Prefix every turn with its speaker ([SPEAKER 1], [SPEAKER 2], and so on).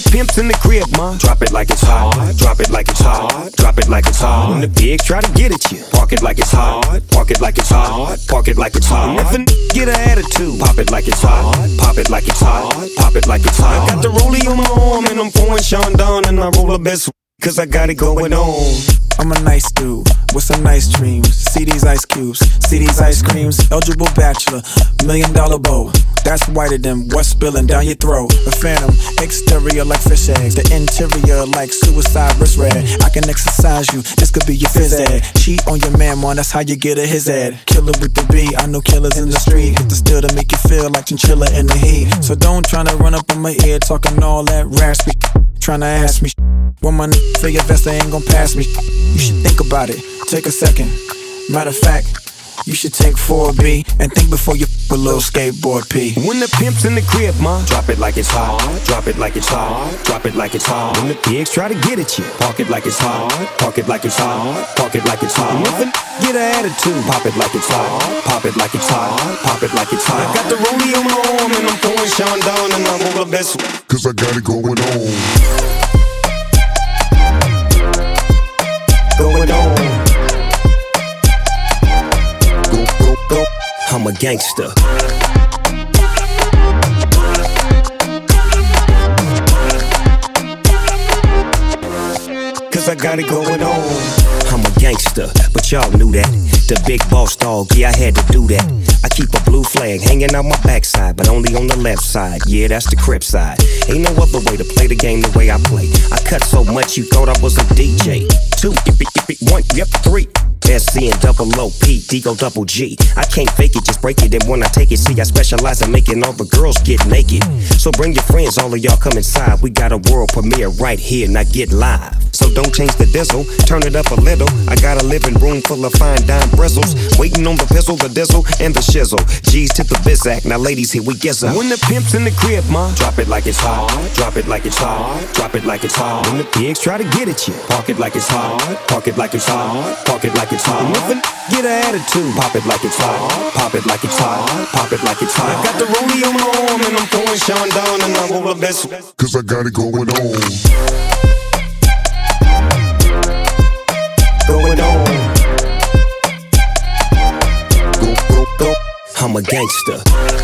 [SPEAKER 1] The pimp's in the crib, ma, drop it like it's hot. Drop it like it's hot. Drop it like it's hot. When the pigs try to get at you, park it like it's hot. Park it like it's hot. Park it like it's hot. And If a n- get an attitude, pop it like it's hot. Pop it like it's hot. Pop it like it's hot. I got the rollie on my arm and I'm pouring Sean down and I roll the best. Cause I got it going on.
[SPEAKER 2] I'm a nice dude with some nice dreams. See these ice cubes, see these ice creams. Eligible bachelor, million dollar bow. That's whiter than what's spilling down your throat. A phantom, exterior like fish eggs, the interior like suicide wrist red. I can exercise you, this could be your phys ed. Cheat on your man, man, that's how you get a his ed. Killer with the B, I know killers in the street. Hit the still to make you feel like chinchilla in the heat. So don't try to run up on my ear talking all that raspy. Tryna ask me when my n- figure vest they ain't gon' pass me. You should think about it, take a second. Matter of fact, you should take 4B and think before you f- a little skateboard P.
[SPEAKER 1] When the pimp's in the crib, ma, drop it like it's hot. Drop it like it's hot. Drop it like it's hot. When the pigs try to get at you, park it like it's hot. Park it like it's hot. Park it like it's hot. If a n- get an attitude, pop it like it's hot. Pop it like it's hot. Pop it like it's hot. I got the rollie on my arm and I'm pouring Sean down and I'm over the best.
[SPEAKER 3] Cause I got it going on.
[SPEAKER 1] Gangster. Cause I got it going on. I'm a gangster, but y'all knew that. The big boss dog, yeah, I had to do that. I keep a blue flag hanging out my backside, but only on the left side. Yeah, that's the crip side. Ain't no other way to play the game the way I play. I cut so much you thought I was a DJ. Two, yippee, yippee, one, yep, three. SC and double O P, D go double G. I can't fake it, just break it. And when I take it, see, I specialize in making all the girls get naked. So bring your friends, all of y'all come inside. We got a world premiere right here, now get live. So don't change the diesel, turn it up a little. I got a living room full of fine dime bristles. Waiting on the pistol, the diesel, and the shizzle. G's to the bizac, now ladies, here we gizzle. When the pimp's in the crib, ma, drop it like it's hot. Drop it like it's hot. Drop it like it's hot. When the pigs try to get at you, park it like it's hot. Park it like it's hot. Park it like it's hot. If a n- get an attitude, pop it like it's hot. Pop it like it's hot. Pop it like it's hot. I got the rollie on my arm and I'm pouring Sean down and I'm over the best.
[SPEAKER 3] Cause I got it going on.
[SPEAKER 1] Going on.
[SPEAKER 3] Go, go, go.
[SPEAKER 1] I'm a gangster.